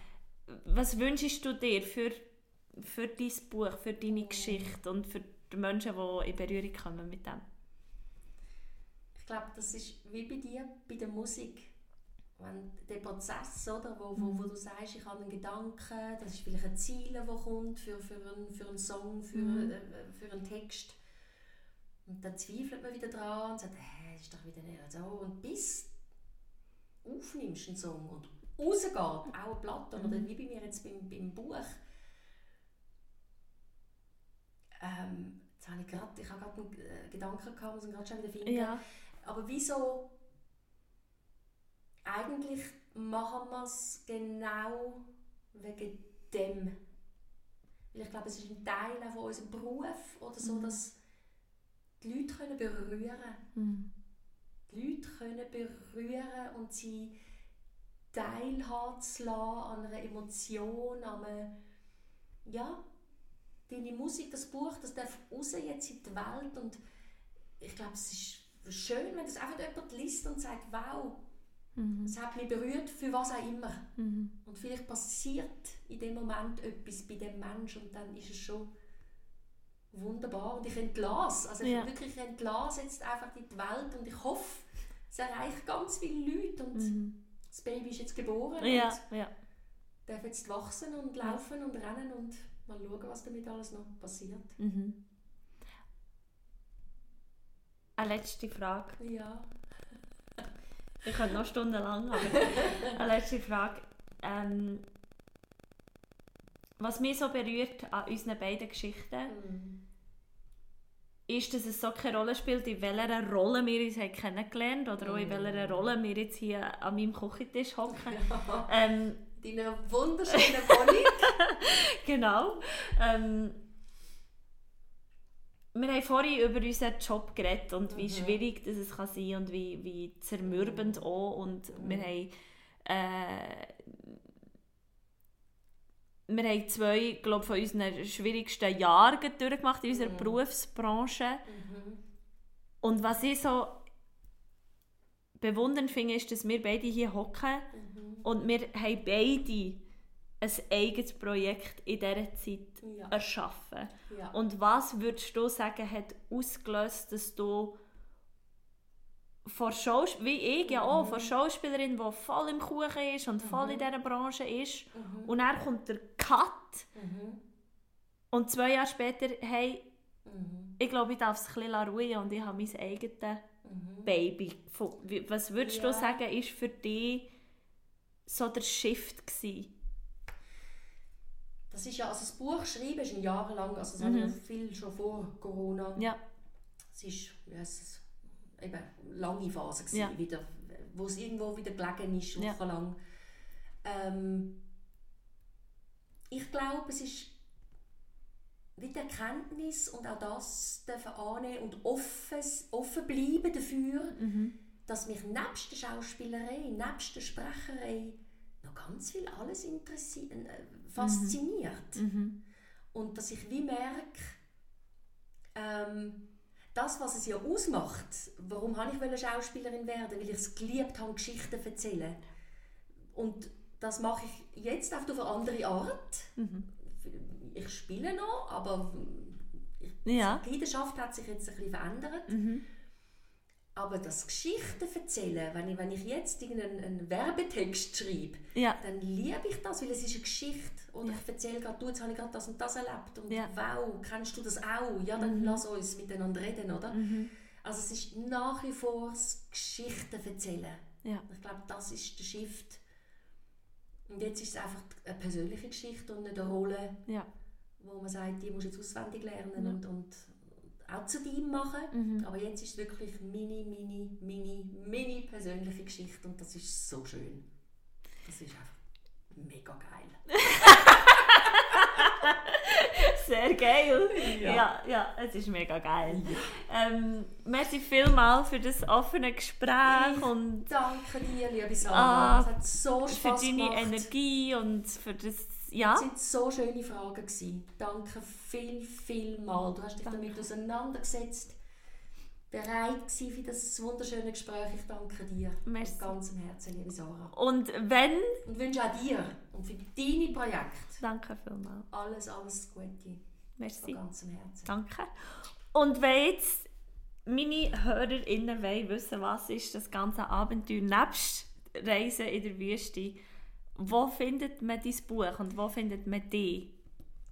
was wünschst du dir für, für dein Buch, für deine Geschichte und für die Menschen, die in Berührung kommen mit dem? Ich glaube, das ist wie bei dir, bei der Musik. Wenn der Prozess, oder, wo, wo, wo du sagst, ich habe einen Gedanken, das ist vielleicht ein Ziel, das kommt für, für, einen, für einen Song, für, Mhm. äh, für einen Text. Und dann zweifelt man wieder dran und sagt, hä, das ist doch wieder nicht so. Und bis du aufnimmst einen Song und rausgeht, auch eine Platte, oder wie bei mir jetzt beim, beim Buch, ähm, jetzt habe ich gerade, ich habe gerade einen äh, Gedanken gehabt, muss ihn gerade schon wieder finden. Ja. Aber wieso eigentlich machen wir es genau wegen dem? Weil ich glaube, es ist ein Teil auch von unserem Beruf oder so, Mhm. dass die Leute können berühren Mhm. Die Leute können berühren und sie teilhaben zu lassen an einer Emotion, an einem, ja, deine Musik, das Buch, das darf raus jetzt in die Welt und ich glaube, es ist schön, wenn das einfach jemand liest und sagt, wow, Mhm. es hat mich berührt, für was auch immer. Mhm. Und vielleicht passiert in dem Moment etwas bei dem Menschen und dann ist es schon wunderbar. Und ich entlasse, also ich Ja. wirklich entlasse jetzt einfach in die Welt und ich hoffe, es erreicht ganz viele Leute und Mhm. das Baby ist jetzt geboren Ja, und ja. darf jetzt wachsen und laufen und rennen und mal schauen, was damit alles noch passiert. Mhm. Eine letzte Frage. Ja. Ich könnte noch stundenlang, aber eine letzte Frage. Ähm, was mich so berührt an unseren beiden Geschichten, Mhm. ist, dass es so keine Rolle spielt, in welcher Rolle wir uns haben kennengelernt oder auch in welcher Rolle wir jetzt hier an meinem Küchentisch hocken. ähm, Deine wunderschöne Bonnie. genau. Ähm, wir haben vorhin über unseren Job geredet und wie Mhm. schwierig das es kann sein und wie, wie zermürbend auch. Und wir haben, äh, wir haben zwei glaub, von unseren schwierigsten Jahren durchgemacht in unserer Berufsbranche. Und was ich so bewundernd finde, ist, dass wir beide hier hocken und wir haben beide ein eigenes Projekt in dieser Zeit Ja. erschaffen. Ja. Und was würdest du sagen, hat ausgelöst, dass du Schaus wie ich ja auch, von Schauspielerin, die voll im Kuchen ist und voll in dieser Branche ist, und dann kommt der Cut Mhm. und zwei Jahre später, hey, Mhm. ich glaube, ich darf es ein bisschen ruhen und ich habe mein eigenes Mhm. Baby. Was würdest du Ja. sagen, ist für dich so der Shift gewesen? Das ist ja, also das Buch schreiben ist ein Jahr lang, also das habe ich ja viel schon vor Corona. Mhm. Ja, Es ist, ja, es ist eben eine lange Phase gewesen, Ja. wieder, wo es irgendwo wieder gelegen ist, Ja. wochenlang. Ähm, ich glaube, es ist wie die Erkenntnis und auch das dürfen annehmen und offen, offen bleiben dafür, Mhm. dass mich nebst der Schauspielerei, nebst der Sprecherei noch ganz viel alles interessiert, äh, fasziniert. Mhm. Und dass ich wie merke, ähm, das, was es ja ausmacht, warum habe ich Schauspielerin werden, weil ich es geliebt habe, Geschichten zu erzählen. Und das mache ich jetzt auf eine andere Art. Mhm. Ich spiele noch, aber ich, Ja. die Leidenschaft hat sich jetzt ein bisschen verändert. Mhm. Aber das Geschichten erzählen, wenn ich, wenn ich jetzt irgendeinen einen Werbetext schreibe, Ja. dann liebe ich das, weil es ist eine Geschichte. Oder Ja. ich erzähle gerade, du, jetzt habe ich gerade das und das erlebt. Und Ja. wow, kennst du das auch? Ja, dann lass uns miteinander reden, oder? Mhm. Also es ist nach wie vor das Geschichten erzählen. Ja. Ich glaube, das ist der Shift. Und jetzt ist es einfach eine persönliche Geschichte und nicht eine Rolle, Ja. Wo man sagt, die musst du jetzt auswendig lernen Ja. und, und auch zu dem machen. Mhm. Aber jetzt ist es wirklich mini, mini, mini, mini persönliche Geschichte und das ist so schön. Das ist einfach mega geil. Sehr geil. Ja. Ja, ja, es ist mega geil. Ähm, merci vielmals für das offene Gespräch Ich und Danke dir, liebe Sarah. Ah, es hat so für Spaß deine gemacht. Energie und für das, Ja. sind so schöne Fragen gewesen. Danke viel, viel mal. Du hast dich Danke. damit auseinandergesetzt. Bereit gewesen für das wunderschöne Gespräch. Ich danke dir. Merci. Von ganzem Herzen, liebe Sarah. Und wenn, Und wünsche auch dir und für deine Projekte danke vielmals. alles, alles Gute. Von Merci. ganzem Herzen. Danke. Und wenn jetzt meine HörerInnen wollen wissen, was ist das ganze Abenteuer nebst Reisen in der Wüste, wo findet man dein Buch und wo findet man dich?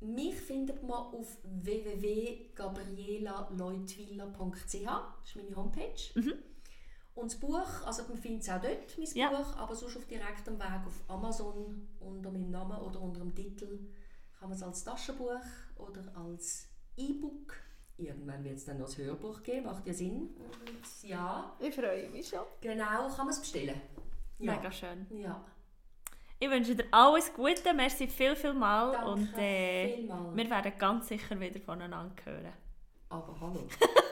Mich findet man auf www.gabrielaleutwiler.ch. Das ist meine Homepage. Und das Buch, also man findet es auch dort, mein Mhm. Ja. Buch, aber sonst auf direktem Weg auf Amazon unter meinem Namen oder unter dem Titel kann man es als Taschenbuch oder als E-Book. Irgendwann wird es dann noch als Hörbuch geben, macht ja Sinn. Und ja, Ich freue mich schon. genau, kann man es bestellen. Ja. Mega schön. Ja, Ich wünsche dir alles Gute, merci viel, viel mal danke und äh, vielmals. wir werden ganz sicher wieder voneinander hören. Aber hallo.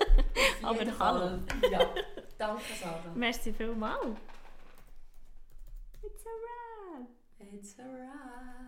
Aber hallo. Ja, danke Sarah. Merci viel mal. It's a wrap. It's a wrap.